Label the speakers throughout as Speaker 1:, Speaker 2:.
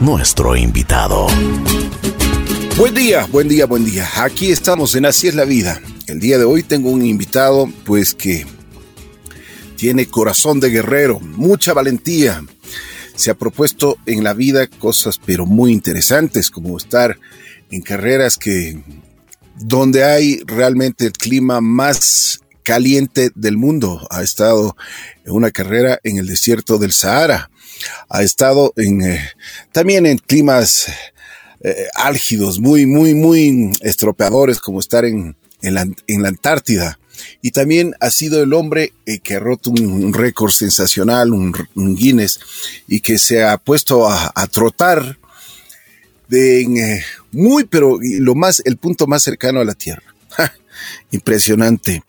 Speaker 1: nuestro invitado.
Speaker 2: Buen día, buen día, buen día. Aquí estamos en Así es la vida. El día de hoy tengo un invitado, pues que tiene corazón de guerrero, mucha valentía. Se ha propuesto en la vida cosas pero muy interesantes, como estar en carreras que donde hay realmente el clima más caliente del mundo. Ha estado en una carrera en el desierto del Sahara. Ha estado en eh, también en climas eh, álgidos, muy, muy, muy estropeadores, como estar en, la, Antártida. Y también ha sido el hombre eh, que ha roto un, récord sensacional, un, Guinness, y que se ha puesto a, trotar de muy, pero lo más, el punto más cercano a la Tierra. Impresionante.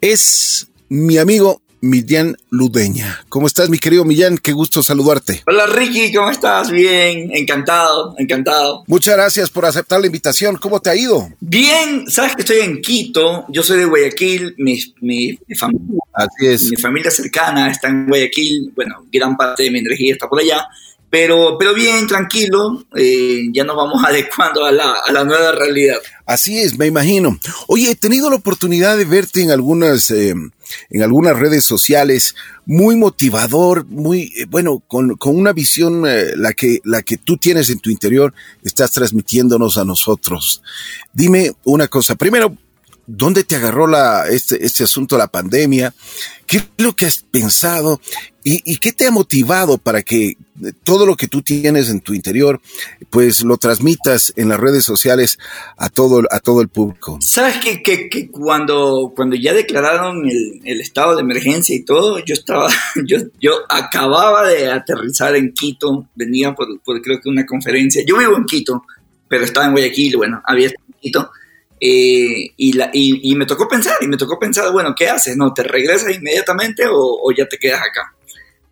Speaker 2: Es mi amigo Millán Ludeña. ¿Cómo estás, mi querido Millán? Qué gusto saludarte.
Speaker 3: Hola, Ricky, ¿cómo estás? Bien, encantado, encantado.
Speaker 2: Muchas gracias por aceptar la invitación. ¿Cómo te ha ido?
Speaker 3: Bien, sabes que estoy en Quito, yo soy de Guayaquil, mi, mi, familia,
Speaker 2: Así es.
Speaker 3: mi familia cercana está en Guayaquil, bueno, gran parte de mi energía está por allá. Pero, pero bien, tranquilo, eh, ya nos vamos adecuando a la, a la, nueva realidad.
Speaker 2: Así es, me imagino. Oye, he tenido la oportunidad de verte en algunas, eh, en algunas redes sociales, muy motivador, muy, eh, bueno, con, con, una visión, la, que, la que tú tienes en tu interior, estás transmitiéndonos a nosotros. Dime una cosa, primero, ¿Dónde te agarró la, este, este asunto, la pandemia? ¿Qué es lo que has pensado? ¿Y, ¿Y, qué te ha motivado para que todo lo que tú tienes en tu interior, pues lo transmitas en las redes sociales a todo, a todo el público?
Speaker 3: Sabes que, que, que cuando, cuando ya declararon el, el, estado de emergencia y todo, yo estaba, yo, yo acababa de aterrizar en Quito, venía por, por creo que una conferencia. Yo vivo en Quito, pero estaba en Guayaquil, bueno, había estado en Quito eh, y, la, y, y, me tocó pensar, y me tocó pensar, bueno, ¿qué haces? ¿No? ¿Te regresas inmediatamente o, o ya te quedas acá?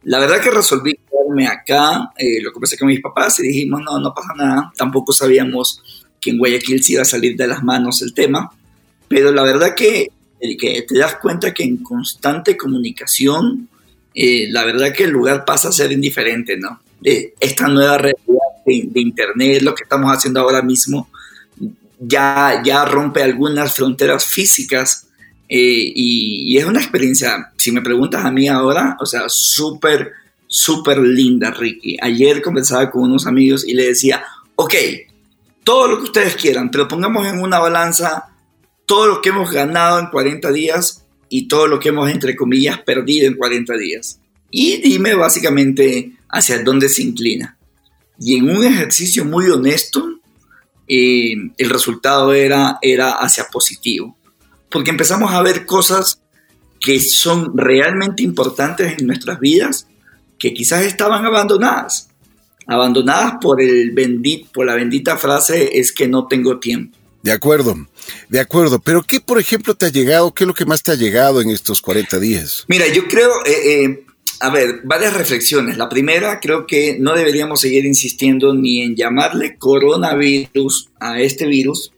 Speaker 3: La verdad que resolví quedarme acá, eh, lo conversé con mis papás y dijimos, no, no pasa nada, tampoco sabíamos que en Guayaquil se iba a salir de las manos el tema, pero la verdad que, que te das cuenta que en constante comunicación, eh, la verdad que el lugar pasa a ser indiferente, ¿no? De esta nueva realidad de, de Internet, lo que estamos haciendo ahora mismo, ya, ya rompe algunas fronteras físicas eh, y, y, es una experiencia, si me preguntas a mí ahora, o sea, súper, súper linda, Ricky. Ayer conversaba con unos amigos y le decía, ok, todo lo que ustedes quieran, pero pongamos en una balanza todo lo que hemos ganado en 40 días y todo lo que hemos, entre comillas, perdido en 40 días. Y dime básicamente hacia dónde se inclina. Y en un ejercicio muy honesto, eh, el resultado era, era hacia positivo. Porque empezamos a ver cosas que son realmente importantes en nuestras vidas, que quizás estaban abandonadas. Abandonadas por, el bendit, por la bendita frase es que no tengo tiempo.
Speaker 2: De acuerdo, de acuerdo. Pero ¿qué, por ejemplo, te ha llegado? ¿Qué es lo que más te ha llegado en estos 40 días?
Speaker 3: Mira, yo creo, eh, eh, a ver, varias reflexiones. La primera, creo que no deberíamos seguir insistiendo ni en llamarle coronavirus a este virus,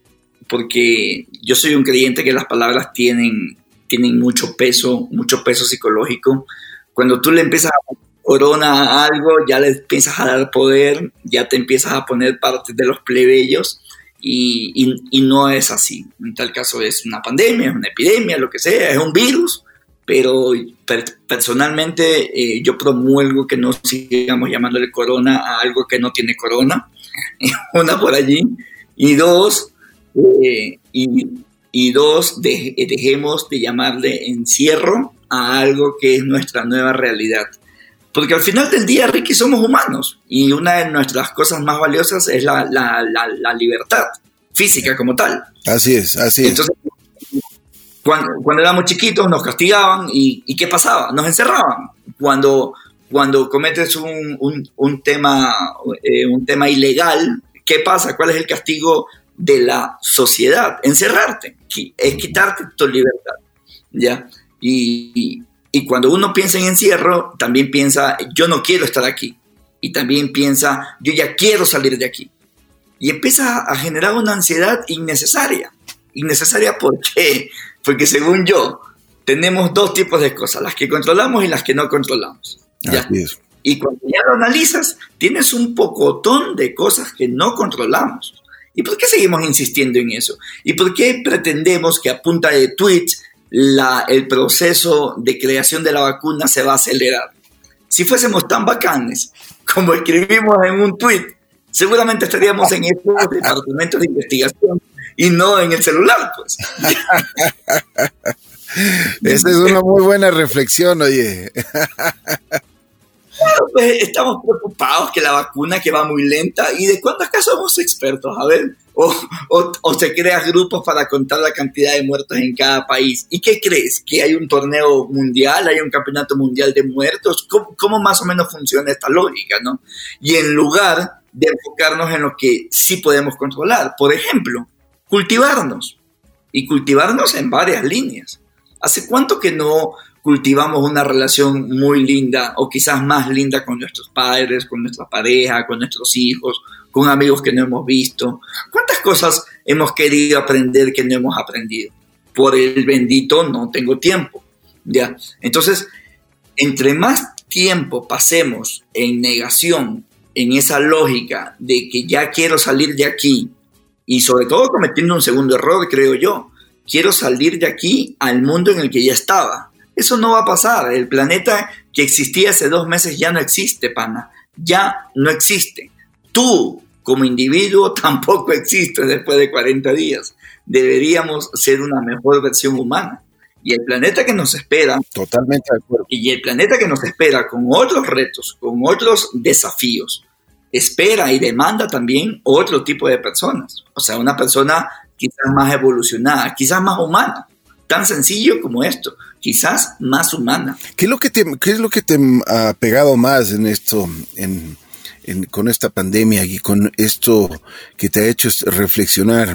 Speaker 3: porque yo soy un creyente que las palabras tienen, tienen mucho peso, mucho peso psicológico. Cuando tú le empiezas a corona a algo, ya le empiezas a dar poder, ya te empiezas a poner parte de los plebeyos. Y, y, no es así. En tal caso es una pandemia, es una epidemia, lo que sea, es un virus pero per personalmente eh, yo promuelgo que no sigamos llamándole corona a algo que no tiene corona, una por allí, y dos, eh, y, y, dos, de, dejemos de llamarle encierro a algo que es nuestra nueva realidad. Porque al final del día, Ricky, somos humanos y una de nuestras cosas más valiosas es la, la, la, la libertad física como tal.
Speaker 2: Así es, así es.
Speaker 3: Entonces, cuando, cuando, éramos chiquitos nos castigaban y, y, ¿qué pasaba? Nos encerraban. Cuando, cuando cometes un, un, un tema, eh, un tema ilegal, ¿qué pasa? ¿Cuál es el castigo de la sociedad? Encerrarte, es quitarte tu libertad. ¿ya? Y, y cuando uno piensa en encierro, también piensa, yo no quiero estar aquí. Y también piensa, yo ya quiero salir de aquí. Y empieza a generar una ansiedad innecesaria. Innecesaria porque porque según yo, tenemos dos tipos de cosas, las que controlamos y las que no controlamos.
Speaker 2: ¿ya?
Speaker 3: Y cuando ya lo analizas, tienes un pocotón de cosas que no controlamos. ¿Y por qué seguimos insistiendo en eso? ¿Y por qué pretendemos que a punta de tweets la, el proceso de creación de la vacuna se va a acelerar? Si fuésemos tan bacanes como escribimos en un tweet, seguramente estaríamos en estos departamentos de investigación y no en el celular, pues.
Speaker 2: Esa es una muy buena reflexión, oye.
Speaker 3: Claro, pues estamos preocupados que la vacuna que va muy lenta y de cuántos casos somos expertos, a ver, o, o, o se crean grupos para contar la cantidad de muertos en cada país. ¿Y qué crees? ¿Que hay un torneo mundial, hay un campeonato mundial de muertos? ¿Cómo, cómo más o menos funciona esta lógica, no? Y en lugar de enfocarnos en lo que sí podemos controlar, por ejemplo, cultivarnos y cultivarnos en varias líneas. ¿Hace cuánto que no cultivamos una relación muy linda o quizás más linda con nuestros padres, con nuestra pareja, con nuestros hijos, con amigos que no hemos visto. ¿Cuántas cosas hemos querido aprender que no hemos aprendido? Por el bendito no tengo tiempo. ¿ya? Entonces, entre más tiempo pasemos en negación, en esa lógica de que ya quiero salir de aquí, y sobre todo cometiendo un segundo error, creo yo, quiero salir de aquí al mundo en el que ya estaba eso no va a pasar. El planeta que existía hace dos meses ya no existe, pana. Ya no existe. Tú, como individuo, tampoco existes después de 40 días. Deberíamos ser una mejor versión humana. Y el planeta que nos espera.
Speaker 2: Totalmente de acuerdo.
Speaker 3: Y el planeta que nos espera con otros retos, con otros desafíos, espera y demanda también otro tipo de personas. O sea, una persona quizás más evolucionada, quizás más humana. Tan sencillo como esto quizás más humana.
Speaker 2: ¿Qué es lo que te, qué es lo que te ha pegado más en esto, en, con esta pandemia y con esto que te ha hecho reflexionar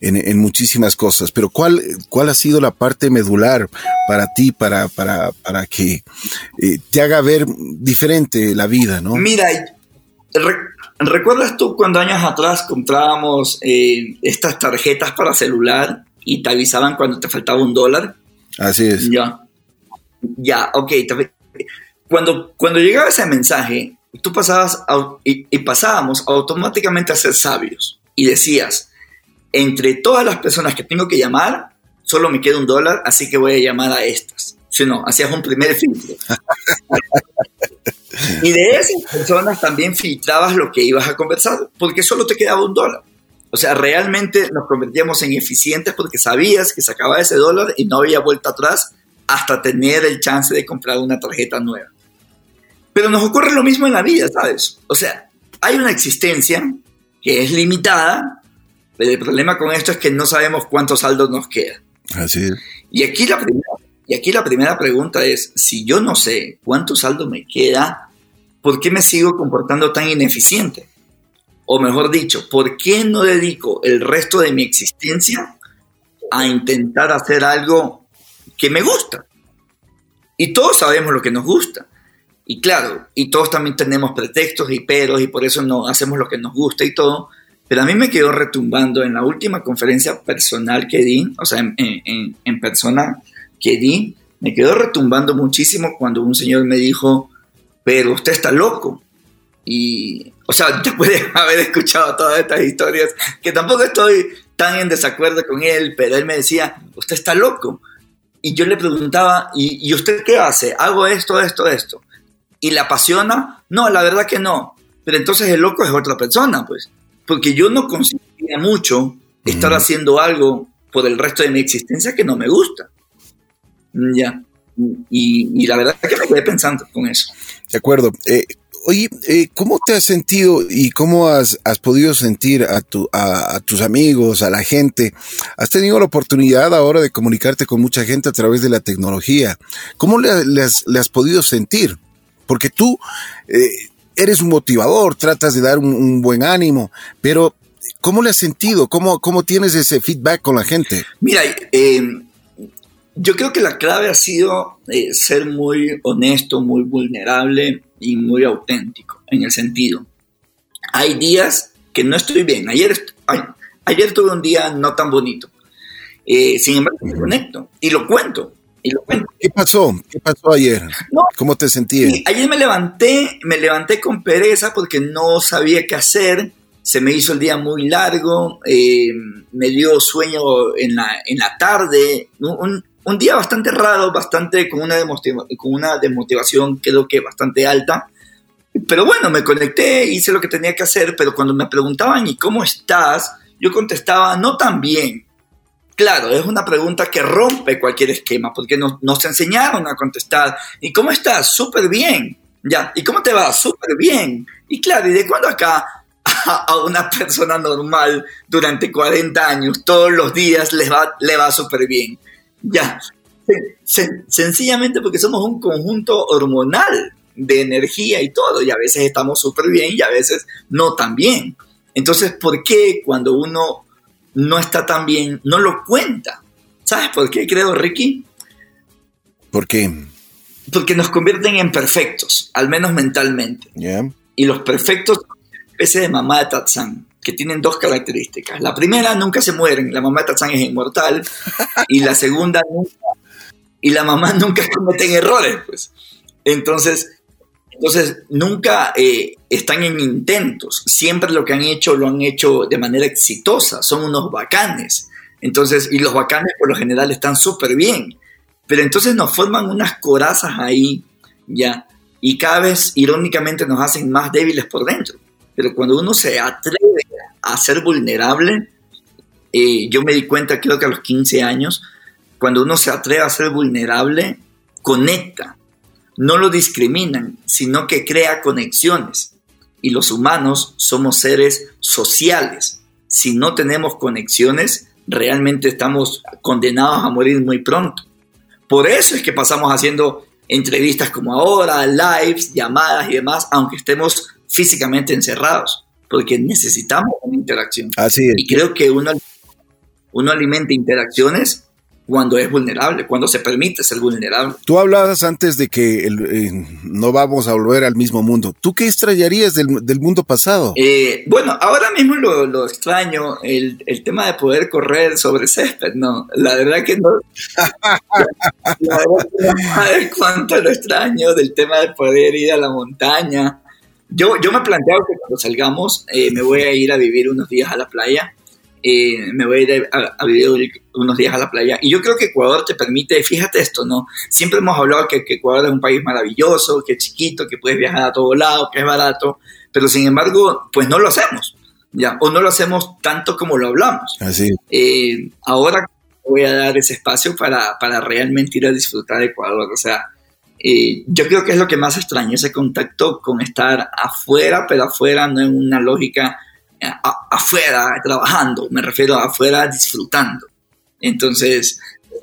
Speaker 2: en, muchísimas cosas? Pero ¿cuál, ¿cuál ha sido la parte medular para ti, para, para, para que eh, te haga ver diferente la vida, no?
Speaker 3: Mira, ¿recuerdas tú cuando años atrás comprábamos eh, estas tarjetas para celular y te avisaban cuando te faltaba un dólar?
Speaker 2: Así es.
Speaker 3: Ya. Ya, ok. Cuando, cuando llegaba ese mensaje, tú pasabas y, y, pasábamos automáticamente a ser sabios y decías, entre todas las personas que tengo que llamar, solo me queda un dólar, así que voy a llamar a estas. Si no, hacías un primer filtro. y de esas personas también filtrabas lo que ibas a conversar, porque solo te quedaba un dólar. O sea, realmente nos convertíamos en eficientes porque sabías que sacaba ese dólar y no había vuelta atrás hasta tener el chance de comprar una tarjeta nueva. Pero nos ocurre lo mismo en la vida, ¿sabes? O sea, hay una existencia que es limitada, pero el problema con esto es que no sabemos cuántos saldos nos queda.
Speaker 2: Así es.
Speaker 3: Y aquí la primera, y aquí la primera pregunta es, si yo no sé cuánto saldo me queda, ¿por qué me sigo comportando tan ineficiente? o mejor dicho, ¿por qué no dedico el resto de mi existencia a intentar hacer algo que me gusta? Y todos sabemos lo que nos gusta. Y claro, y todos también tenemos pretextos y peros y por eso no hacemos lo que nos gusta y todo. Pero a mí me quedó retumbando en la última conferencia personal que di, o sea, en, en, persona que di, me quedó retumbando muchísimo cuando un señor me dijo, pero usted está loco. Y, o sea, después de haber escuchado todas estas historias, que tampoco estoy tan en desacuerdo con él, pero él me decía, usted está loco. Y yo le preguntaba, ¿y, ¿y usted qué hace? Hago esto, esto, esto. ¿Y le apasiona? No, la verdad que no. Pero entonces el loco es otra persona, pues. Porque yo no conseguiría mucho estar haciendo algo por el resto de mi existencia que no me gusta. Ya. Y, y la verdad que me quedé pensando con eso.
Speaker 2: De acuerdo. Eh, Oye, eh, ¿cómo te has sentido y cómo has, has podido sentir a, tu, a, a, tus amigos, a la gente? ¿Has tenido la oportunidad ahora de comunicarte con mucha gente a través de la tecnología? ¿Cómo le, le, has, le has, podido sentir? Porque tú eh, eres un motivador, tratas de dar un, un, buen ánimo, pero ¿cómo le has sentido? ¿Cómo, cómo tienes ese feedback con la gente?
Speaker 3: Mira, eh, yo creo que la clave ha sido eh, ser muy honesto, muy vulnerable y muy auténtico en el sentido. Hay días que no estoy bien. Ayer, ayer tuve un día no tan bonito. Eh, sin embargo, me conecto y lo cuento. Y lo cuento.
Speaker 2: ¿Qué pasó? ¿Qué pasó ayer? ¿Cómo te sentías?
Speaker 3: ayer me levanté, me levanté con pereza porque no sabía qué hacer. Se me hizo el día muy largo, eh, me dio sueño en la, en la tarde. Un, un día bastante raro, bastante con una, con una desmotivación creo que bastante alta. Pero bueno, me conecté, hice lo que tenía que hacer, pero cuando me preguntaban, ¿y cómo estás? Yo contestaba, no tan bien. Claro, es una pregunta que rompe cualquier esquema, porque nos, nos enseñaron a contestar, ¿y cómo estás? Súper bien. Ya, ¿y cómo te va? Súper bien. Y claro, ¿y de cuándo acá a una persona normal durante 40 años, todos los días le va, le va súper bien? Ya, sencillamente porque somos un conjunto hormonal de energía y todo, y a veces estamos súper bien y a veces no tan bien. Entonces, ¿por qué cuando uno no está tan bien, no lo cuenta? ¿Sabes por qué creo, Ricky?
Speaker 2: ¿Por qué?
Speaker 3: Porque nos convierten en perfectos, al menos mentalmente. Y los perfectos especie de mamá de Tarzán, que tienen dos características. La primera, nunca se mueren, la mamá de Tarzán es inmortal. y la segunda, nunca, y la mamá nunca cometen errores, pues. Entonces, entonces, nunca eh, están en intentos. Siempre lo que han hecho lo han hecho de manera exitosa. Son unos bacanes. Entonces, y los bacanes por lo general están súper bien. Pero entonces nos forman unas corazas ahí, ya. Y cada vez, irónicamente, nos hacen más débiles por dentro. Pero cuando uno se atreve a ser vulnerable, eh, yo me di cuenta, creo que a los 15 años, cuando uno se atreve a ser vulnerable, conecta no lo discriminan, sino que crea conexiones. Y los humanos somos seres sociales. Si no tenemos conexiones, realmente estamos condenados a morir muy pronto. Por eso es que pasamos haciendo entrevistas como ahora, lives, llamadas y demás, aunque estemos físicamente encerrados, porque necesitamos una interacción.
Speaker 2: Así es.
Speaker 3: Y creo que uno, uno alimenta interacciones cuando es vulnerable, cuando se permite ser vulnerable.
Speaker 2: Tú hablabas antes de que eh, no vamos a volver al mismo mundo. ¿Tú qué extrañarías del, mundo pasado?
Speaker 3: Eh, bueno, ahora mismo lo, extraño, el, tema de poder correr sobre césped, no, la verdad que no. la verdad que no cuánto lo extraño del tema de poder ir a la montaña. Yo, yo me he planteado que cuando salgamos eh, me voy a ir a vivir unos días a la playa eh, me voy a ir a, vivir unos días a la playa. Y yo creo que Ecuador te permite, fíjate esto, ¿no? Siempre hemos hablado que, Ecuador es un país maravilloso, que es chiquito, que puedes viajar a todo lado, que es barato, pero sin embargo, pues no lo hacemos, ¿ya? O no lo hacemos tanto como lo hablamos.
Speaker 2: Así.
Speaker 3: Eh, ahora voy a dar ese espacio para, para, realmente ir a disfrutar de Ecuador, o sea... Eh, yo creo que es lo que más extraño, ese contacto con estar afuera, pero afuera no en una lógica afuera trabajando, me refiero a afuera disfrutando. Entonces,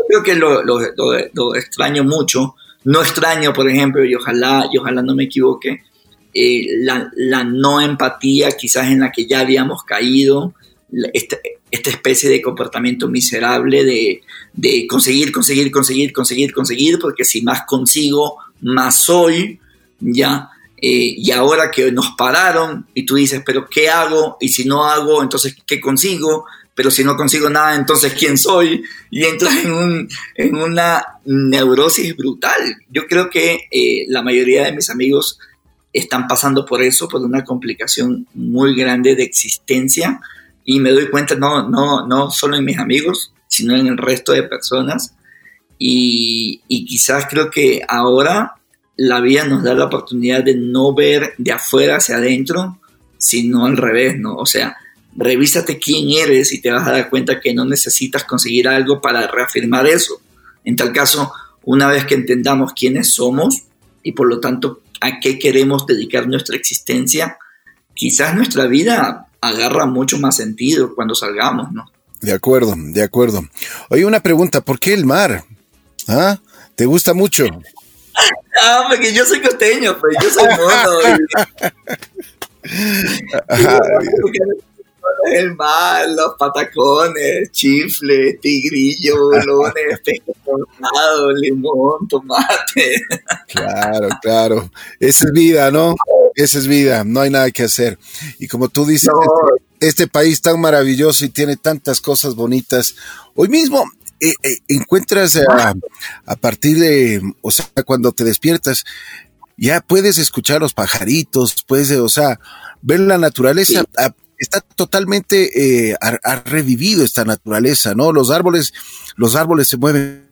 Speaker 3: creo que lo, extraño mucho. No extraño, por ejemplo, y ojalá, y ojalá no me equivoque, eh, la, no empatía quizás en la que ya habíamos caído, esta, esta especie de comportamiento miserable de, de, conseguir, conseguir, conseguir, conseguir, conseguir, porque si más consigo, más soy, ya. Eh, y ahora que nos pararon y tú dices, pero ¿qué hago? Y si no hago, entonces ¿qué consigo? Pero si no consigo nada, entonces ¿quién soy? Y entras en, un, en una neurosis brutal. Yo creo que eh, la mayoría de mis amigos están pasando por eso, por una complicación muy grande de existencia. Y me doy cuenta, no, no, no solo en mis amigos, sino en el resto de personas. Y, y quizás creo que ahora la vida nos da la oportunidad de no ver de afuera hacia adentro, sino al revés, ¿no? O sea, revísate quién eres y te vas a dar cuenta que no necesitas conseguir algo para reafirmar eso. En tal caso, una vez que entendamos quiénes somos y por lo tanto a qué queremos dedicar nuestra existencia, quizás nuestra vida agarra mucho más sentido cuando salgamos, ¿no?
Speaker 2: De acuerdo, de acuerdo. Oye, una pregunta, ¿por qué el mar? ¿Ah? ¿Te gusta mucho?
Speaker 3: Ah, porque yo soy costeño, pues yo soy mono. el mar, los patacones, chifle, tigrillo, bolones, pescado, limón, tomate.
Speaker 2: Claro, claro. Esa es vida, ¿no? Esa es vida, no hay nada que hacer. Y como tú dices, este, este país tan maravilloso y tiene tantas cosas bonitas. Hoy mismo eh, eh, encuentras a, partir de, o sea, cuando te despiertas, ya puedes escuchar los pajaritos, puedes, o sea, ver la naturaleza. está totalmente, ha, revivido esta naturaleza, ¿no? Los árboles, los árboles se mueven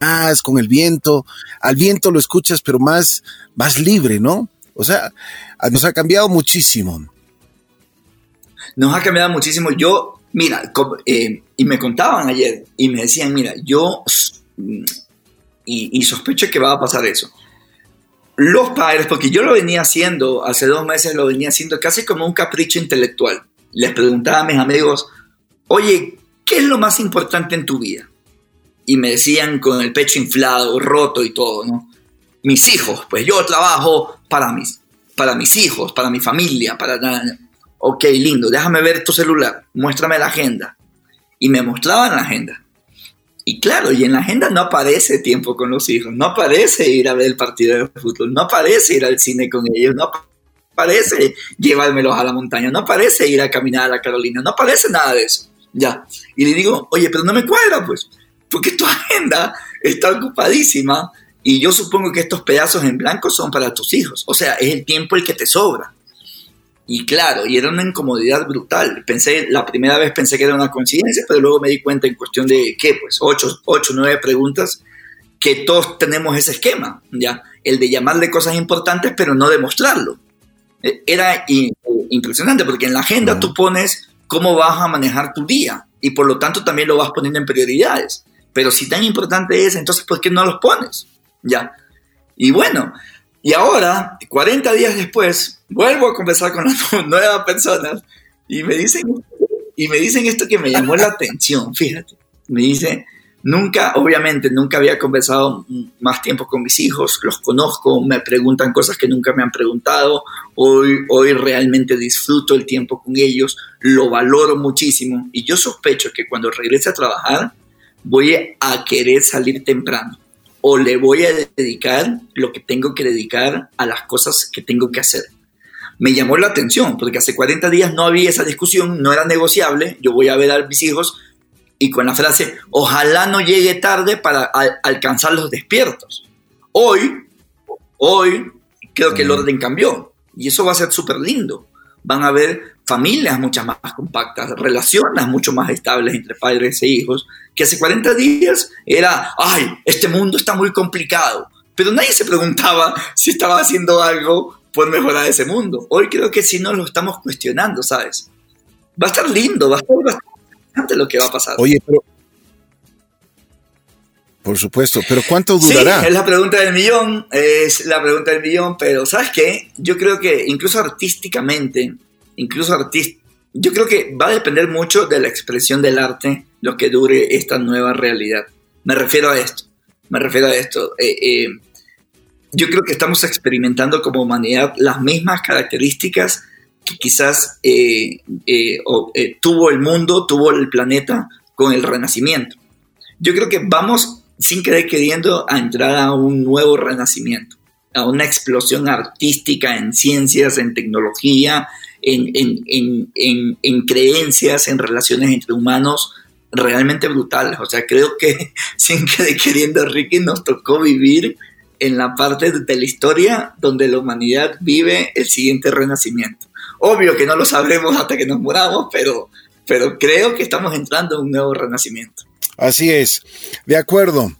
Speaker 2: más con el viento, al viento lo escuchas, pero más, más libre, ¿no? O sea, nos ha cambiado muchísimo.
Speaker 3: Nos ha cambiado muchísimo. Yo, mira, eh, y me contaban ayer y me decían, mira, yo, y, sospecho que va a pasar eso. Los padres, porque yo lo venía haciendo, hace dos meses lo venía haciendo casi como un capricho intelectual. Les preguntaba a mis amigos, oye, ¿qué es lo más importante en tu vida? Y me decían con el pecho inflado, roto y todo, ¿no? Mis hijos, pues yo trabajo para mis, para mis hijos, para mi familia, para ok, lindo, déjame ver tu celular, muéstrame la agenda. Y me mostraban la agenda. Y claro, y en la agenda no aparece tiempo con los hijos, no aparece ir a ver el partido de fútbol, no aparece ir al cine con ellos, no aparece llevármelos a la montaña, no aparece ir a caminar a la Carolina, no aparece nada de eso. Ya. Y le digo, oye, pero no me cuadra, pues, porque tu agenda está ocupadísima y yo supongo que estos pedazos en blanco son para tus hijos. O sea, es el tiempo el que te sobra. Y claro, y era una incomodidad brutal. Pensé, la primera vez pensé que era una coincidencia, pero luego me di cuenta en cuestión de, ¿qué? Pues ocho, ocho, nueve preguntas, que todos tenemos ese esquema, ¿ya? El de llamarle cosas importantes, pero no demostrarlo. E, era impresionante, porque en la agenda tú pones cómo vas a manejar tu día, y por lo tanto también lo vas poniendo en prioridades. Pero si tan importante es, entonces ¿por qué no los pones? ¿Ya? Y bueno, y ahora, 40 días después, vuelvo a conversar con las nuevas personas y me dicen, y me dicen esto que me llamó la atención, fíjate. Me dice, nunca, obviamente, nunca había conversado más tiempo con mis hijos, los conozco, me preguntan cosas que nunca me han preguntado, hoy, hoy realmente disfruto el tiempo con ellos, lo valoro muchísimo y yo sospecho que cuando regrese a trabajar voy a querer salir temprano o le voy a dedicar lo que tengo que dedicar a las cosas que tengo que hacer. Me llamó la atención porque hace 40 días no había esa discusión, no era negociable. Yo voy a ver a mis hijos y con la frase, ojalá no llegue tarde para alcanzar los despiertos. Hoy, hoy, creo que el orden cambió y eso va a ser súper lindo. Van a haber familias muchas más compactas, relaciones mucho más estables entre padres e hijos, que hace 40 días era, ay, este mundo está muy complicado, pero nadie se preguntaba si estaba haciendo algo por mejorar ese mundo. Hoy creo que sí nos lo estamos cuestionando, ¿sabes? Va a estar lindo, va a estar bastante lo que va a pasar.
Speaker 2: Oye, pero... Por supuesto, pero ¿cuánto durará?
Speaker 3: Sí, es la pregunta del millón, es la pregunta del millón, pero ¿sabes qué? Yo creo que incluso artísticamente incluso artista. Yo creo que va a depender mucho de la expresión del arte lo que dure esta nueva realidad. Me refiero a esto, me refiero a esto. Eh, eh, yo creo que estamos experimentando como humanidad las mismas características que quizás eh, tuvo el mundo, tuvo el planeta con el renacimiento. Yo creo que vamos, sin querer queriendo, a entrar a un nuevo renacimiento, a una explosión artística en ciencias, en tecnología, en, creencias, en relaciones entre humanos realmente brutales. O sea, creo que sin que queriendo Ricky nos tocó vivir en la parte de la historia donde la humanidad vive el siguiente renacimiento. Obvio que no lo sabremos hasta que nos muramos, pero, pero creo que estamos entrando en un nuevo renacimiento.
Speaker 2: Así es, de acuerdo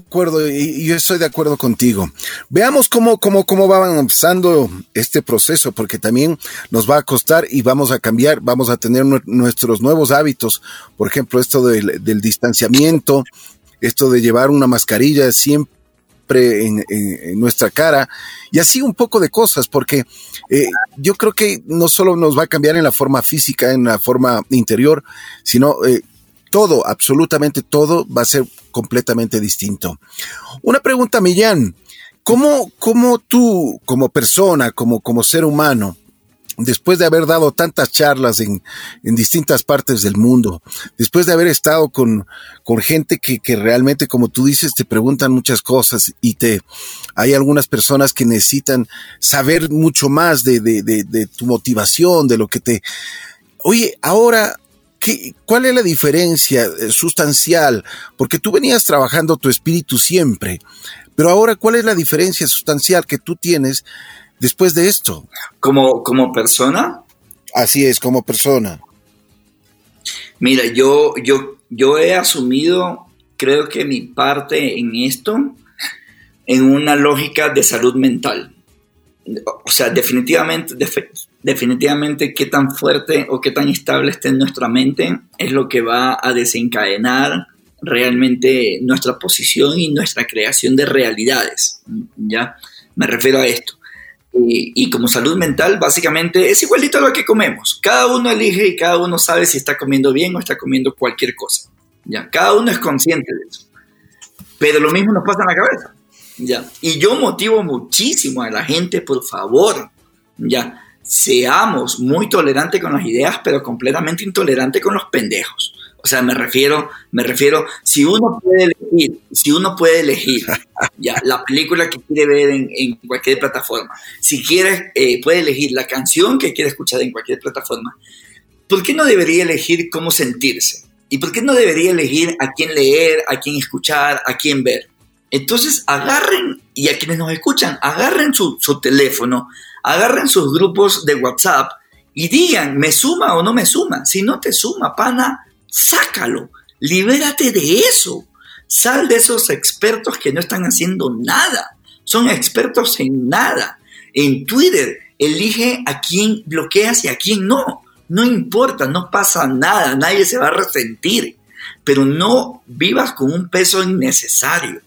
Speaker 2: acuerdo y, yo estoy de acuerdo contigo. Veamos cómo, cómo, cómo va avanzando este proceso, porque también nos va a costar y vamos a cambiar, vamos a tener nuestros nuevos hábitos. Por ejemplo, esto del, distanciamiento, esto de llevar una mascarilla siempre en, nuestra cara y así un poco de cosas, porque eh, yo creo que no solo nos va a cambiar en la forma física, en la forma interior, sino eh, todo, absolutamente todo va a ser completamente distinto. Una pregunta, Millán. ¿Cómo, cómo tú, como persona, como, como ser humano, después de haber dado tantas charlas en, en, distintas partes del mundo, después de haber estado con, con gente que, que, realmente, como tú dices, te preguntan muchas cosas y te hay algunas personas que necesitan saber mucho más de, de, de, de tu motivación, de lo que te... Oye, ahora ¿qué, ¿cuál es la diferencia eh, sustancial? Porque tú venías trabajando tu espíritu siempre, pero ahora, ¿cuál es la diferencia sustancial que tú tienes después de esto?
Speaker 3: Como, como persona.
Speaker 2: Así es, como persona.
Speaker 3: Mira, yo, yo, yo he asumido, creo que mi parte en esto, en una lógica de salud mental. O sea, definitivamente, definitivamente qué tan fuerte o qué tan estable esté en nuestra mente es lo que va a desencadenar realmente nuestra posición y nuestra creación de realidades. ¿Ya? Me refiero a esto. Y, como salud mental, básicamente es igualito a lo que comemos. Cada uno elige y cada uno sabe si está comiendo bien o está comiendo cualquier cosa. ¿ya? Cada uno es consciente de eso. Pero lo mismo nos pasa en la cabeza. ¿ya? Y yo motivo muchísimo a la gente, por favor, ¿ya? Seamos muy tolerantes con las ideas, pero completamente intolerantes con los pendejos. O sea, me refiero, me refiero, si uno puede elegir, si uno puede elegir ya, la película que quiere ver en, cualquier plataforma, si quiere, eh, puede elegir la canción que quiere escuchar en cualquier plataforma, ¿por qué no debería elegir cómo sentirse? ¿Y por qué no debería elegir a quién leer, a quién escuchar, a quién ver? Entonces agarren, y a quienes nos escuchan, agarren su, teléfono, agarren sus grupos de WhatsApp y digan, ¿me suma o no me suma? Si no te suma, pana, sácalo, libérate de eso. Sal de esos expertos que no están haciendo nada. Son expertos en nada. En Twitter, elige a quién bloqueas y a quién no. No importa, no pasa nada, nadie se va a resentir. Pero no vivas con un peso innecesario.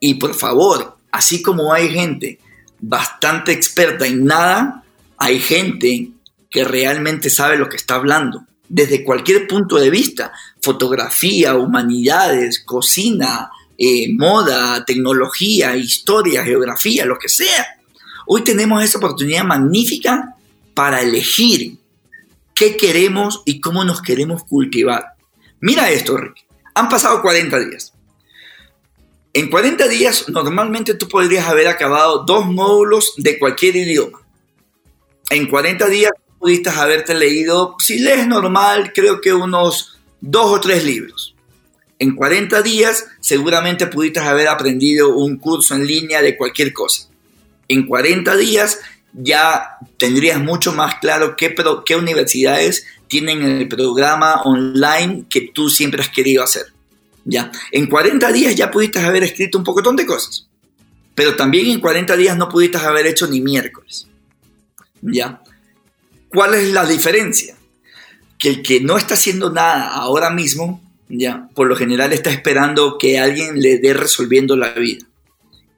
Speaker 3: Y por favor, así como hay gente bastante experta en nada, hay gente que realmente sabe lo que está hablando desde cualquier punto de vista, fotografía, humanidades, cocina, eh, moda, tecnología, historia, geografía, lo que sea. Hoy tenemos esa oportunidad magnífica para elegir qué queremos y cómo nos queremos cultivar. Mira esto, Rick. Han pasado 40 días. En 40 días normalmente tú podrías haber acabado dos módulos de cualquier idioma. En 40 días pudiste haberte leído, si lees normal, creo que unos dos o tres libros. En 40 días seguramente pudiste haber aprendido un curso en línea de cualquier cosa. En 40 días ya tendrías mucho más claro qué, qué universidades tienen el programa online que tú siempre has querido hacer. Ya. En 40 días ya pudiste haber escrito un pocotón de cosas. Pero también en 40 días no pudiste haber hecho ni miércoles. ¿Ya? ¿Cuál es la diferencia? Que el que no está haciendo nada ahora mismo, ya, por lo general está esperando que alguien le dé resolviendo la vida.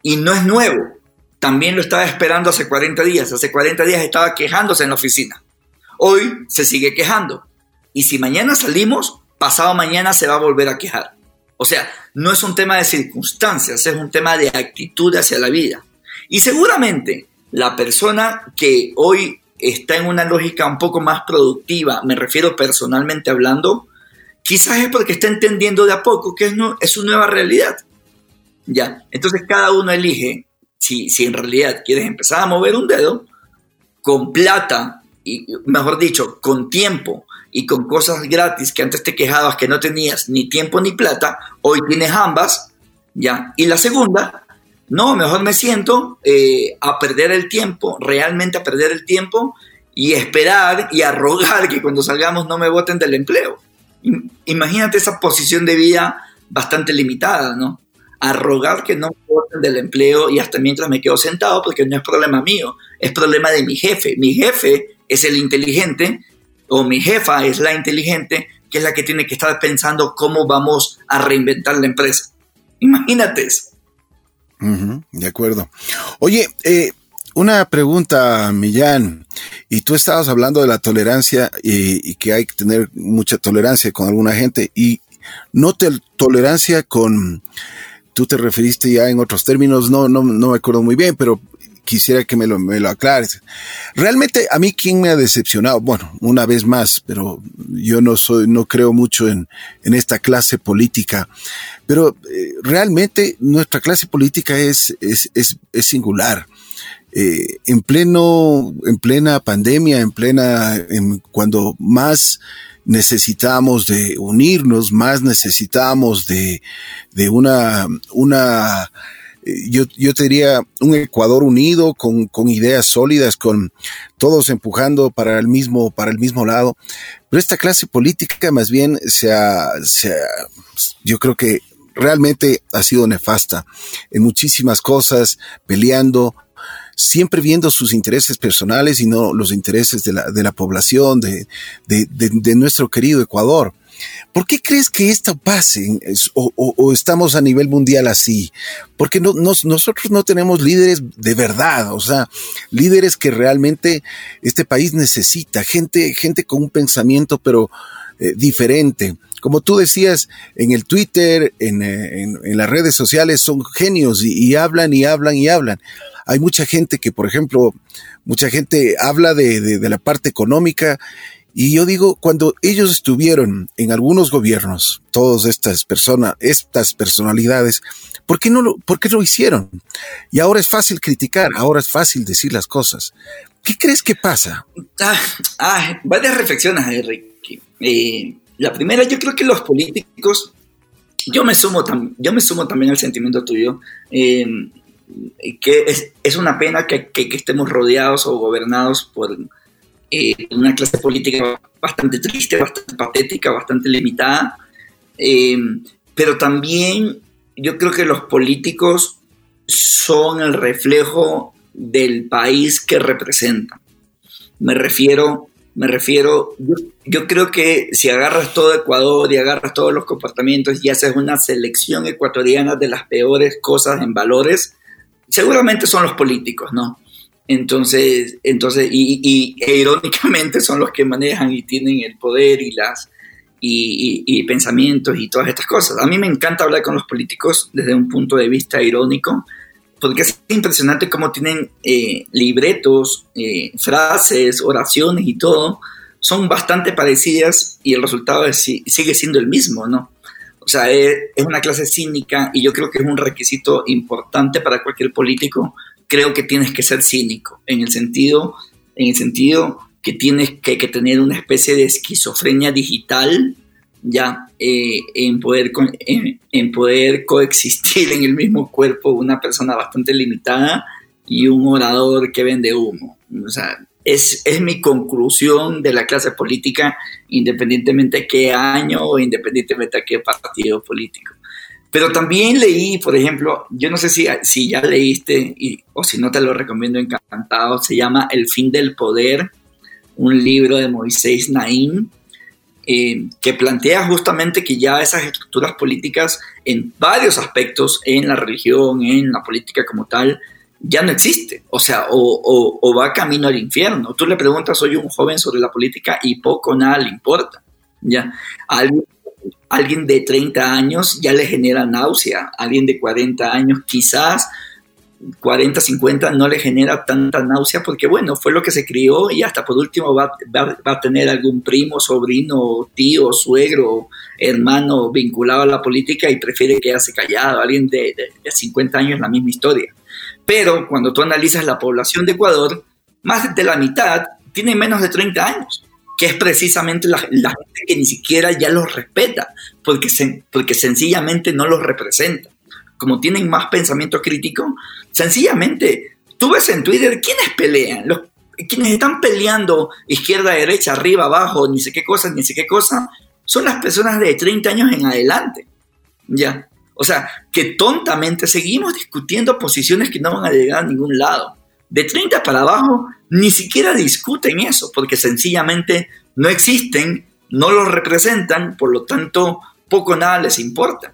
Speaker 3: Y no es nuevo. También lo estaba esperando hace 40 días. Hace 40 días estaba quejándose en la oficina. Hoy se sigue quejando. Y si mañana salimos, pasado mañana se va a volver a quejar. O sea, no es un tema de circunstancias, es un tema de actitud hacia la vida. Y seguramente la persona que hoy está en una lógica un poco más productiva, me refiero personalmente hablando, quizás es porque está entendiendo de a poco que es, es su nueva realidad. Ya, entonces cada uno elige si, si en realidad quieres empezar a mover un dedo con plata, y mejor dicho, con tiempo y con cosas gratis que antes te quejabas que no tenías ni tiempo ni plata, hoy tienes ambas, ya. Y la segunda no, mejor me siento eh, a perder el tiempo, realmente a perder el tiempo y esperar y a rogar que cuando salgamos no me voten del empleo. Imagínate esa posición de vida bastante limitada, ¿no? A rogar que no me voten del empleo y hasta mientras me quedo sentado porque no es problema mío, es problema de mi jefe. Mi jefe es el inteligente o mi jefa es la inteligente que es la que tiene que estar pensando cómo vamos a reinventar la empresa. Imagínate eso
Speaker 2: de acuerdo. Oye, eh, una pregunta, Millán. Y tú estabas hablando de la tolerancia y, que hay que tener mucha tolerancia con alguna gente y no te, tolerancia con, tú te referiste ya en otros términos, no, no, no me acuerdo muy bien, pero quisiera que me lo, me lo aclares. Realmente a mí quién me ha decepcionado, bueno, una vez más, pero yo no soy, no creo mucho en, en esta clase política, pero eh, realmente nuestra clase política es, es, es, es singular. Eh, en pleno, en plena pandemia, en plena, en, cuando más necesitamos de unirnos, más necesitamos de, de una, una, yo, yo te diría un Ecuador unido con, con, ideas sólidas, con todos empujando para el mismo, para el mismo lado. Pero esta clase política más bien se ha, se ha, yo creo que realmente ha sido nefasta en muchísimas cosas, peleando, siempre viendo sus intereses personales y no los intereses de la, de la población, de, de, de, nuestro querido Ecuador. ¿Por qué crees que esto pase o, estamos a nivel mundial así? Porque no, nos, nosotros no tenemos líderes de verdad, o sea, líderes que realmente este país necesita, gente, gente con un pensamiento pero eh, diferente. Como tú decías, en el Twitter, en, eh, las redes sociales son genios y, hablan y hablan y hablan hay mucha gente que, por ejemplo, mucha gente habla de, la parte económica y yo digo, cuando ellos estuvieron en algunos gobiernos, todas estas personas, estas personalidades, ¿por qué no lo, por qué lo hicieron? Y ahora es fácil criticar, ahora es fácil decir las cosas. ¿Qué crees que pasa?
Speaker 3: Ah, ah varias reflexiones, Ricky. Eh, la primera, yo creo que los políticos, yo me sumo, yo me sumo también al sentimiento tuyo. Eh, que es, una pena que, estemos rodeados o gobernados por eh, una clase política bastante triste, bastante patética, bastante limitada, eh, pero también yo creo que los políticos son el reflejo del país que representan. Me refiero, me refiero, yo, yo, creo que si agarras todo Ecuador y agarras todos los comportamientos y haces una selección ecuatoriana de las peores cosas en valores, seguramente son los políticos, ¿no? Entonces, entonces y, e irónicamente son los que manejan y tienen el poder y las y, pensamientos y todas estas cosas. A mí me encanta hablar con los políticos desde un punto de vista irónico, porque es impresionante cómo tienen eh, libretos, eh, frases, oraciones y todo, son bastante parecidas y el resultado es, sigue siendo el mismo, ¿no? O sea, es, una clase cínica y yo creo que es un requisito importante para cualquier político. Creo que tienes que ser cínico en el sentido, en el sentido que tienes que, que tener una especie de esquizofrenia digital ya eh, en, poder, en, en, poder coexistir en el mismo cuerpo una persona bastante limitada y un orador que vende humo. O sea, es, es, mi conclusión de la clase política, independientemente de qué año o independientemente de qué partido político. Pero también leí, por ejemplo, yo no sé si, si ya leíste y, o si no te lo recomiendo encantado, se llama El fin del poder, un libro de Moisés Naín, eh, que plantea justamente que ya esas estructuras políticas en varios aspectos, en la religión, en la política como tal, ya no existe, o sea, o, va camino al infierno. Tú le preguntas soy un joven sobre la política y poco nada le importa, ¿ya? Alguien, alguien de 30 años ya le genera náusea, alguien de 40 años quizás 40, 50 no le genera tanta náusea porque bueno, fue lo que se crió y hasta por último va, a tener algún primo, sobrino, tío, suegro, hermano vinculado a la política y prefiere quedarse callado. Alguien de, de, de 50 años la misma historia. Pero cuando tú analizas la población de Ecuador, más de la mitad tiene menos de 30 años, que es precisamente la, gente que ni siquiera ya los respeta, porque, porque sencillamente no los representa. Como tienen más pensamiento crítico, sencillamente, tú ves en Twitter quiénes pelean, los, quienes están peleando izquierda, derecha, arriba, abajo, ni sé qué cosa, ni sé qué cosa, son las personas de 30 años en adelante. Ya. O sea, que tontamente seguimos discutiendo posiciones que no van a llegar a ningún lado. De 30 para abajo, ni siquiera discuten eso, porque sencillamente no existen, no los representan, por lo tanto, poco nada les importa.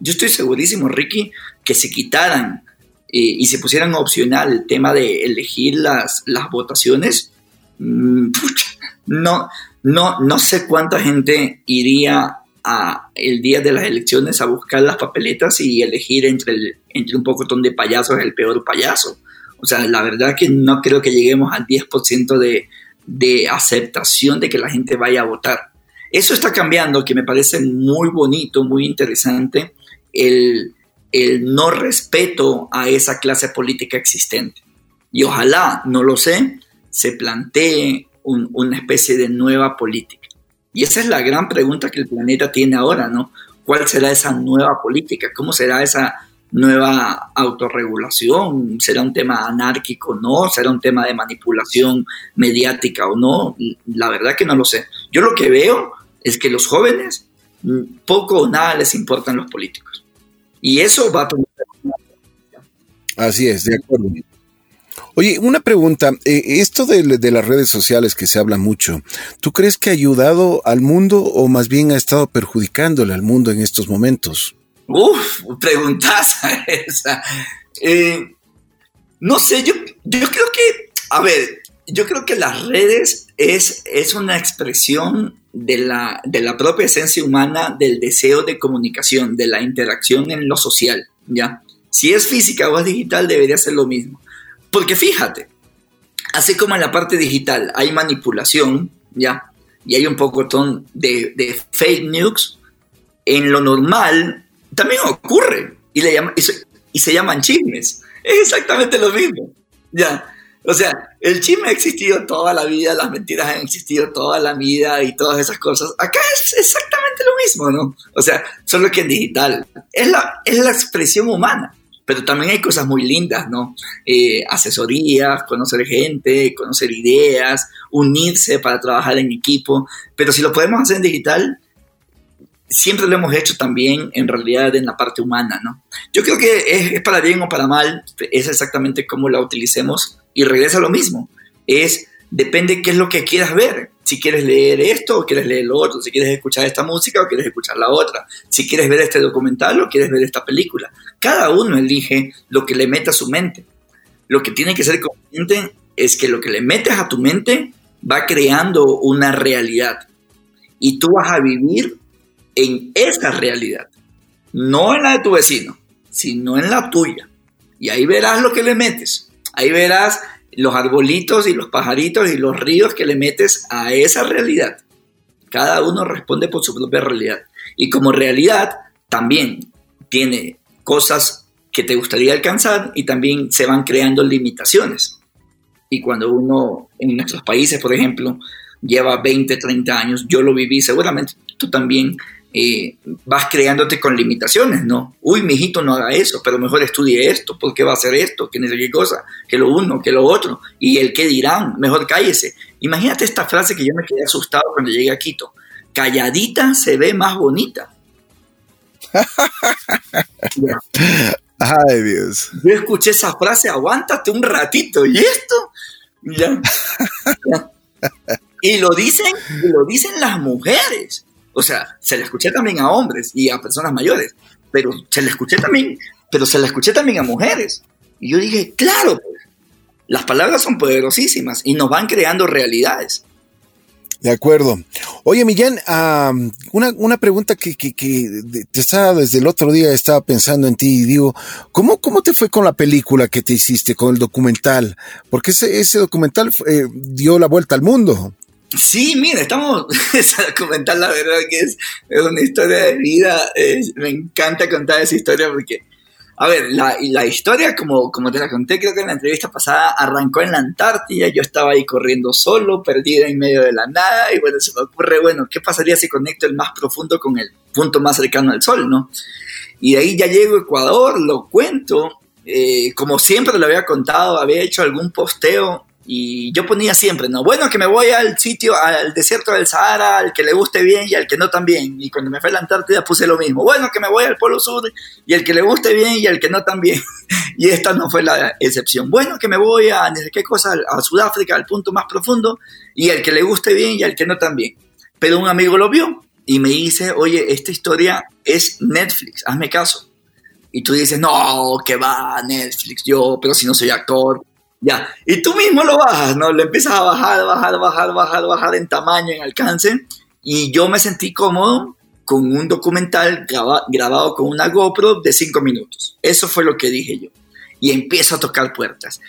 Speaker 3: Yo estoy segurísimo, Ricky, que se quitaran eh, y se pusieran opcional el tema de elegir las, las votaciones, mmm, no, no, no sé cuánta gente iría el día de las elecciones a buscar las papeletas y elegir entre, entre un pocotón de payasos el peor payaso. O sea, la verdad que no creo que lleguemos al 10% de, de aceptación de que la gente vaya a votar. Eso está cambiando, que me parece muy bonito, muy interesante, el, el no respeto a esa clase política existente. Y ojalá, no lo sé, se plantee un, una especie de nueva política Y esa es la gran pregunta que el planeta tiene ahora, ¿no? ¿Cuál será esa nueva política? ¿Cómo será esa nueva autorregulación? ¿Será un tema anárquico o no? ¿Será un tema de manipulación mediática o no? La verdad que no lo sé. Yo lo que veo es que los jóvenes mm, poco o nada les importan los políticos. Y eso va a tomar...
Speaker 2: Así es, de acuerdo. Oye, una pregunta. Eh, esto de, las redes sociales que se habla mucho, ¿tú crees que ha ayudado al mundo o más bien ha estado perjudicándole al mundo en estos momentos?
Speaker 3: Uf, preguntas esa. Eh, no sé, yo, yo creo que, a ver, yo creo que las redes es, es una expresión de la, de la propia esencia humana, del deseo de comunicación, de la interacción en lo social, ¿ya? Si es física o es digital, debería ser lo mismo. Porque fíjate, así como en la parte digital hay manipulación, ¿ya? Y hay un poco de, de fake news, en lo normal también ocurre y, le y se llaman chismes. Es exactamente lo mismo, ¿ya? O sea, el chisme ha existido toda la vida, las mentiras han existido toda la vida y todas esas cosas. Acá es exactamente lo mismo, ¿no? O sea, solo que en digital. Es la, es la expresión humana pero también hay cosas muy lindas, ¿no? Eh, asesorías, conocer gente, conocer ideas, unirse para trabajar en equipo, pero si lo podemos hacer en digital, siempre lo hemos hecho también en realidad en la parte humana, ¿no? Yo creo que es, para bien o para mal, es exactamente cómo la utilicemos y regresa a lo mismo, es depende qué es lo que quieras ver. Si quieres leer esto o quieres leer lo otro, si quieres escuchar esta música o quieres escuchar la otra, si quieres ver este documental o quieres ver esta película. Cada uno elige lo que le mete a su mente. Lo que tiene que ser consciente es que lo que le metes a tu mente va creando una realidad y tú vas a vivir en esa realidad, no en la de tu vecino, sino en la tuya. Y ahí verás lo que le metes. Ahí verás los arbolitos y los pajaritos y los ríos que le metes a esa realidad. Cada uno responde por su propia realidad. Y como realidad también tiene cosas que te gustaría alcanzar y también se van creando limitaciones. Y cuando uno en nuestros países, por ejemplo, lleva 20, 30 años, yo lo viví, seguramente tú también eh, vas creándote con limitaciones, ¿no? Uy, mi hijito no haga eso, pero mejor estudie esto, porque va a hacer esto, que no sé qué cosa, que lo uno, que lo otro, y el que dirán, mejor cállese. Imagínate esta frase que yo me quedé asustado cuando llegué a Quito. Calladita se ve más bonita.
Speaker 2: Ay, Dios.
Speaker 3: Yo escuché esa frase, aguántate un ratito, ¿y esto? Ya. Y lo dicen, y lo dicen las mujeres. O sea, se la escuché también a hombres y a personas mayores, pero se la escuché también, pero se la escuché también a mujeres. Y yo dije, claro, pues, las palabras son poderosísimas y nos van creando realidades.
Speaker 2: De acuerdo. Oye, Millán, una, pregunta que, te estaba desde el otro día, estaba pensando en ti y digo, ¿cómo, cómo te fue con la película que te hiciste, con el documental? Porque ese, ese documental eh, dio la vuelta al mundo.
Speaker 3: Sí, mira, estamos a comentar la verdad que es, una historia de vida. me encanta contar esa historia porque, a ver, la, la historia, como, como te la conté, creo que en la entrevista pasada arrancó en la Antártida. Yo estaba ahí corriendo solo, perdida en medio de la nada. Y bueno, se me ocurre, bueno, ¿qué pasaría si conecto el más profundo con el punto más cercano al Sol, no? Y de ahí ya llego a Ecuador, lo cuento. Eh, como siempre lo había contado, había hecho algún posteo y yo ponía siempre, ¿no? Bueno, que me voy al sitio, al desierto del Sahara, al que le guste bien y al que no también. Y cuando me fui a la Antártida puse lo mismo. Bueno, que me voy al Polo Sur y al que le guste bien y al que no también. y esta no fue la excepción. Bueno, que me voy a, qué cosa, a Sudáfrica, al punto más profundo, y al que le guste bien y al que no también. Pero un amigo lo vio y me dice, oye, esta historia es Netflix, hazme caso. Y tú dices, no, que va Netflix, yo, pero si no soy actor, ya, y tú mismo lo bajas, ¿no? Lo empiezas a bajar, bajar, bajar, bajar, bajar en tamaño, en alcance. Y yo me sentí cómodo con un documental grabado con una GoPro de cinco minutos. Eso fue lo que dije yo. Y empiezo a tocar puertas.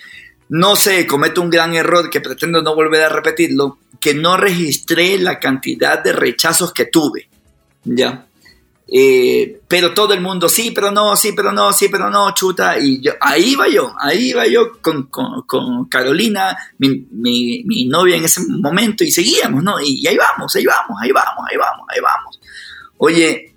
Speaker 3: No sé, cometo un gran error que pretendo no volver a repetirlo, que no registré la cantidad de rechazos que tuve. ¿Ya? Eh, pero todo el mundo, sí, pero no, sí, pero no, sí, pero no, chuta. Y yo, ahí va yo, ahí va yo con, con, Carolina, mi, mi, novia en ese momento, y seguíamos, ¿no? Y, ahí vamos, ahí vamos, ahí vamos, ahí vamos, ahí vamos. Oye,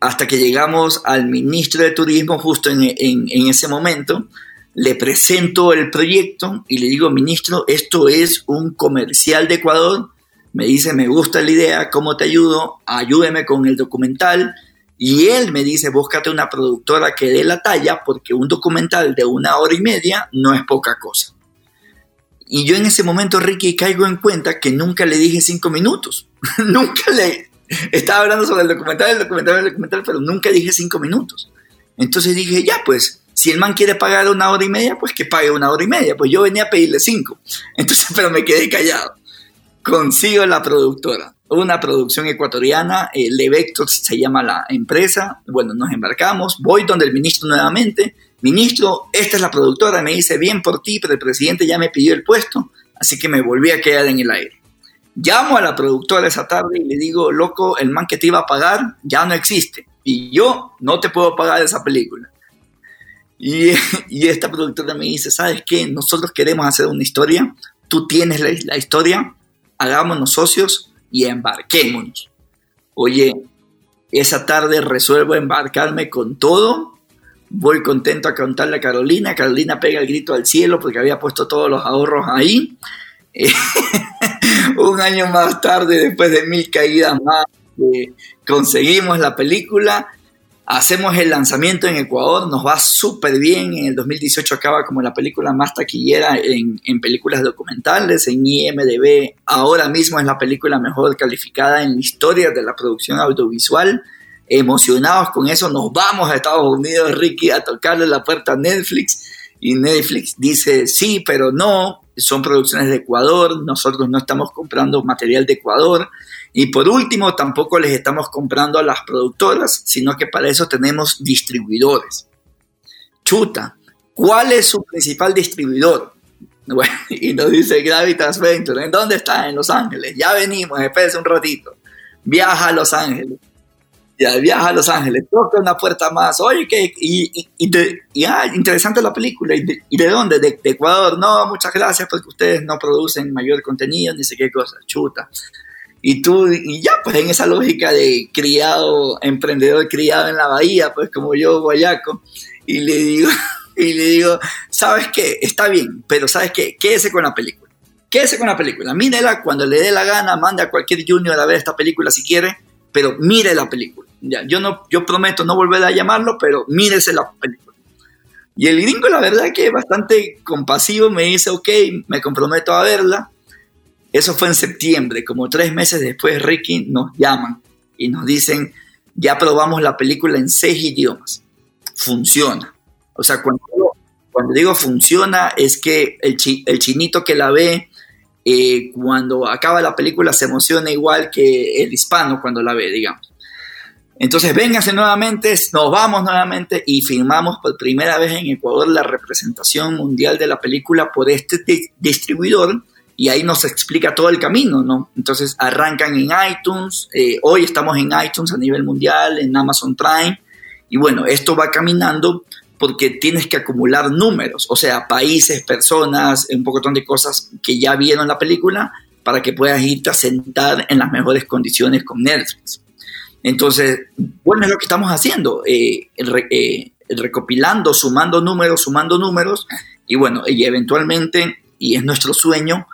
Speaker 3: hasta que llegamos al ministro de Turismo justo en, en, en ese momento, le presento el proyecto y le digo, ministro, esto es un comercial de Ecuador. Me dice, me gusta la idea, ¿cómo te ayudo? Ayúdeme con el documental y él me dice, búscate una productora que dé la talla porque un documental de una hora y media no es poca cosa. Y yo en ese momento, Ricky, caigo en cuenta que nunca le dije cinco minutos. nunca le... Estaba hablando sobre el documental, el documental, el documental, pero nunca dije cinco minutos. Entonces dije, ya pues, si el man quiere pagar una hora y media, pues que pague una hora y media. Pues yo venía a pedirle cinco. Entonces, pero me quedé callado. Consigo la productora una producción ecuatoriana, eh, Levector se llama la empresa, bueno, nos embarcamos, voy donde el ministro nuevamente, ministro, esta es la productora, me dice, bien por ti, pero el presidente ya me pidió el puesto, así que me volví a quedar en el aire. Llamo a la productora esa tarde y le digo, loco, el man que te iba a pagar ya no existe y yo no te puedo pagar esa película. Y, esta productora me dice, ¿sabes qué? Nosotros queremos hacer una historia, tú tienes la historia, hagámonos socios, y embarquémonos. Oye, esa tarde resuelvo embarcarme con todo. Voy contento a contarle a Carolina. Carolina pega el grito al cielo porque había puesto todos los ahorros ahí. un año más tarde, después de mil caídas más, eh, conseguimos la película Hacemos el lanzamiento en Ecuador, nos va súper bien. En el 2018 acaba como la película más taquillera en, películas documentales, en IMDB. Ahora mismo es la película mejor calificada en la historia de la producción audiovisual. Emocionados con eso, nos vamos a Estados Unidos, Ricky, a tocarle la puerta a Netflix. Y Netflix dice sí, pero no. Son producciones de Ecuador, nosotros no estamos comprando material de Ecuador. Y por último, tampoco les estamos comprando a las productoras, sino que para eso tenemos distribuidores. Chuta, ¿cuál es su principal distribuidor? Y nos dice Gravitas Venture, ¿en dónde está? En Los Ángeles. Ya venimos, espérense un ratito. Viaja a Los Ángeles. Ya viaja a Los Ángeles, toca una puerta más. Oye, ¿qué? Y, y, ah, interesante la película. ¿Y de, dónde? De, de, Ecuador. No, muchas gracias porque ustedes no producen mayor contenido, ni sé qué cosa. Chuta. Y tú, y ya, pues en esa lógica de criado, emprendedor criado en la bahía, pues como yo, guayaco, y le digo, y le digo, ¿sabes qué? Está bien, pero ¿sabes qué? Quédese con la película. Quédese con la película. Mírela cuando le dé la gana, mande a cualquier junior a ver esta película si quiere, pero mire la película. Ya, yo, no, yo prometo no volver a llamarlo, pero mírese la película. Y el gringo, la verdad que bastante compasivo, me dice, ok, me comprometo a verla eso fue en septiembre, como tres meses después Ricky nos llaman y nos dicen, ya probamos la película en seis idiomas, funciona. O sea, cuando, cuando digo funciona es que el, chinito que la ve, eh, cuando acaba la película se emociona igual que el hispano cuando la ve, digamos. Entonces, véngase nuevamente, nos vamos nuevamente y firmamos por primera vez en Ecuador la representación mundial de la película por este distribuidor y ahí nos explica todo el camino, ¿no? Entonces arrancan en iTunes, eh, hoy estamos en iTunes a nivel mundial, en Amazon Prime, y bueno, esto va caminando porque tienes que acumular números, o sea, países, personas, un poco de cosas que ya vieron la película para que puedas irte a sentar en las mejores condiciones con Netflix. Entonces, bueno, es lo que estamos haciendo, eh, eh, recopilando, sumando números, sumando números, y bueno, y eventualmente, y es nuestro sueño,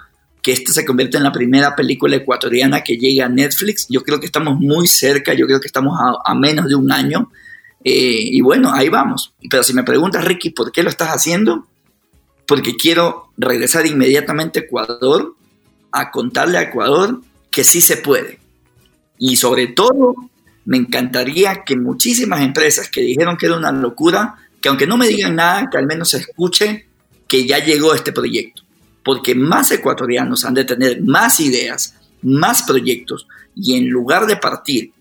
Speaker 3: que esta se convierta en la primera película ecuatoriana que llegue a Netflix. Yo creo que estamos muy cerca, yo creo que estamos a, menos de un año. Eh, y bueno, ahí vamos. Pero si me preguntas, Ricky, ¿por qué lo estás haciendo? Porque quiero regresar inmediatamente a Ecuador a contarle a Ecuador que sí se puede. Y sobre todo, me encantaría que muchísimas empresas que dijeron que era una locura, que aunque no me digan nada, que al menos se escuche que ya llegó este proyecto porque más ecuatorianos han de tener más ideas, más proyectos, y en lugar de partir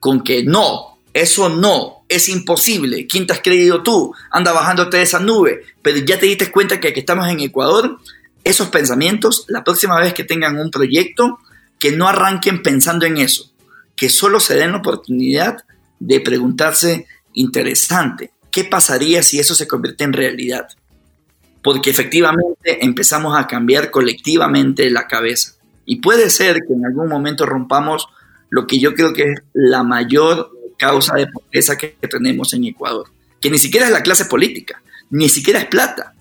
Speaker 3: con que no, eso no, es imposible, ¿quién te has creído tú? Anda bajándote de esa nube, pero ya te diste cuenta que aquí estamos en Ecuador, esos pensamientos, la próxima vez que tengan un proyecto, que no arranquen pensando en eso, que solo se den la oportunidad de preguntarse, interesante, ¿qué pasaría si eso se convierte en realidad? Porque efectivamente empezamos a cambiar colectivamente la cabeza. Y puede ser que en algún momento rompamos lo que yo creo que es la mayor causa de pobreza que tenemos en Ecuador, que ni siquiera es la clase política, ni siquiera es plata,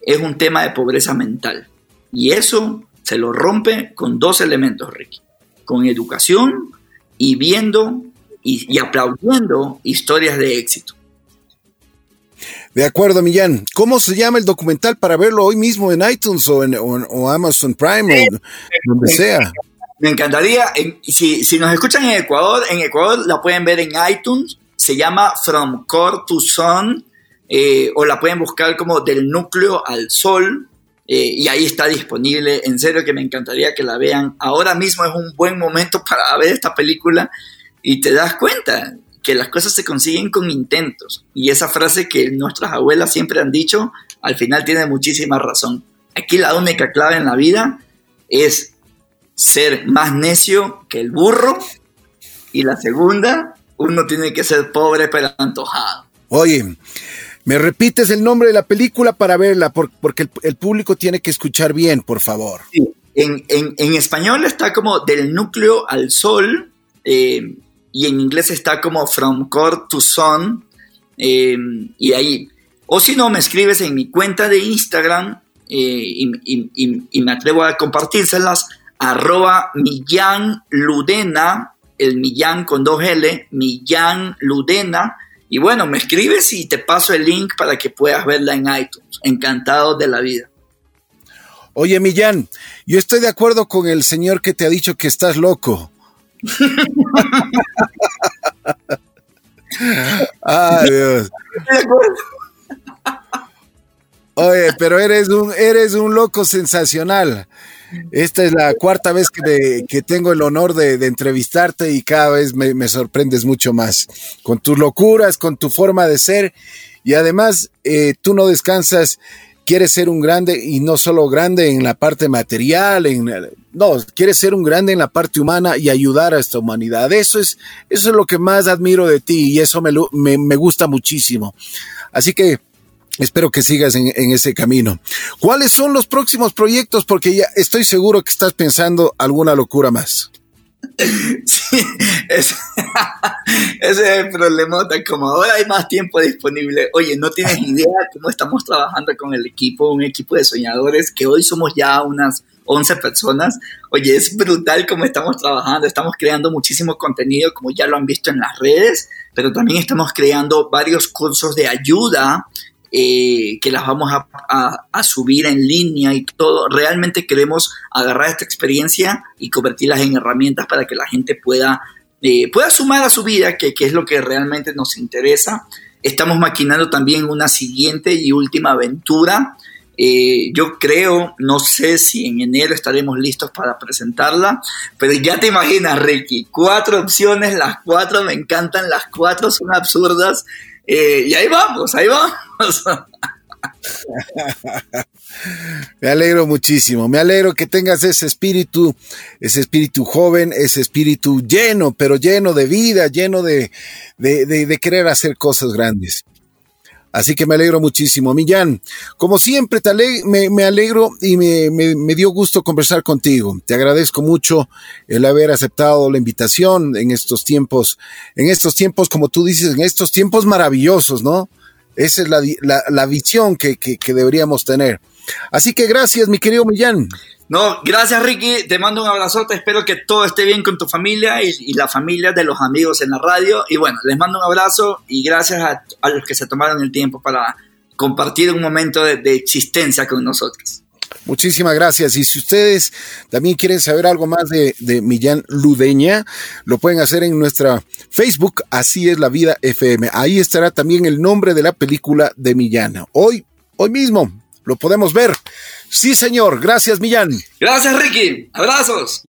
Speaker 3: es un tema de pobreza mental. Y eso se lo rompe con dos elementos, Ricky, con educación y viendo y, aplaudiendo historias de éxito.
Speaker 2: De acuerdo, Millán. ¿Cómo se llama el documental para verlo hoy mismo en iTunes o en Amazon Prime o donde sea?
Speaker 3: Me encantaría, si, si, nos escuchan en Ecuador, en Ecuador la pueden ver en iTunes, se llama From Core to Sun, eh, o la pueden buscar como Del Núcleo al Sol, eh, y ahí está disponible. En serio que me encantaría que la vean. Ahora mismo es un buen momento para ver esta película y te das cuenta que las cosas se consiguen con intentos. Y esa frase que nuestras abuelas siempre han dicho, al final tiene muchísima razón. Aquí la única clave en la vida es ser más necio que el burro. Y la segunda, uno tiene que ser pobre pero antojado.
Speaker 2: Oye, ¿me repites el nombre de la película para verla? porque el, público tiene que escuchar bien, por favor.
Speaker 3: Sí. En, español está como Del núcleo al sol. Eh, y en inglés está como From Core to Sun. Eh, y ahí. O si no, me escribes en mi cuenta de Instagram eh, y, me atrevo a compartírselas arroba Millán Ludena, el Millán con dos L, Millán Ludena. Y bueno, me escribes y te paso el link para que puedas verla en iTunes. Encantado de la vida.
Speaker 2: Oye, Millán, yo estoy de acuerdo con el señor que te ha dicho que estás loco. Ay, Dios. Oye, pero eres un, eres un loco sensacional. Esta es la cuarta vez que, tengo el honor de, entrevistarte y cada vez me, sorprendes mucho más con tus locuras, con tu forma de ser y además eh, tú no descansas, quieres ser un grande y no solo grande en la parte material, en, no, quieres ser un grande en la parte humana y ayudar a esta humanidad. Eso es, eso es lo que más admiro de ti y eso me, me gusta muchísimo. Así que Espero que sigas en, ese camino. ¿Cuáles son los próximos proyectos? Porque ya estoy seguro que estás pensando alguna locura más.
Speaker 3: Sí, ese es el problema. Como ahora hay más tiempo disponible. Oye, no tienes idea cómo estamos trabajando con el equipo, un equipo de soñadores que hoy somos ya unas 11 personas. Oye, es brutal cómo estamos trabajando. Estamos creando muchísimo contenido, como ya lo han visto en las redes, pero también estamos creando varios cursos de ayuda eh, que las vamos a, subir en línea y todo. Realmente queremos agarrar esta experiencia y convertirlas en herramientas para que la gente pueda, eh, pueda sumar a su vida, que, es lo que realmente nos interesa. Estamos maquinando también una siguiente y última aventura. Eh, yo creo, no sé si en enero estaremos listos para presentarla, pero ya te imaginas, Ricky, cuatro opciones, las cuatro me encantan, las cuatro son absurdas eh, y ahí vamos, ahí vamos.
Speaker 2: me alegro muchísimo, me alegro que tengas ese espíritu, ese espíritu joven, ese espíritu lleno, pero lleno de vida, lleno de, de querer hacer cosas grandes. Así que me alegro muchísimo. Millán, como siempre, me, alegro y me, dio gusto conversar contigo. Te agradezco mucho el haber aceptado la invitación en estos tiempos, en estos tiempos, como tú dices, en estos tiempos maravillosos, ¿no? Esa es la, visión que deberíamos tener. Así que gracias, mi querido Millán.
Speaker 3: No, gracias Ricky, te mando un abrazote, espero que todo esté bien con tu familia y, la familia de los amigos en la radio. Y bueno, les mando un abrazo y gracias a, los que se tomaron el tiempo para compartir un momento de, existencia con nosotros.
Speaker 2: Muchísimas gracias. Y si ustedes también quieren saber algo más de, Millán Ludeña, lo pueden hacer en nuestra Facebook, Así es la vida FM. Ahí estará también el nombre de la película de Millán. Hoy, hoy mismo, lo podemos ver. Sí, señor. Gracias, Millán.
Speaker 3: Gracias, Ricky. Abrazos.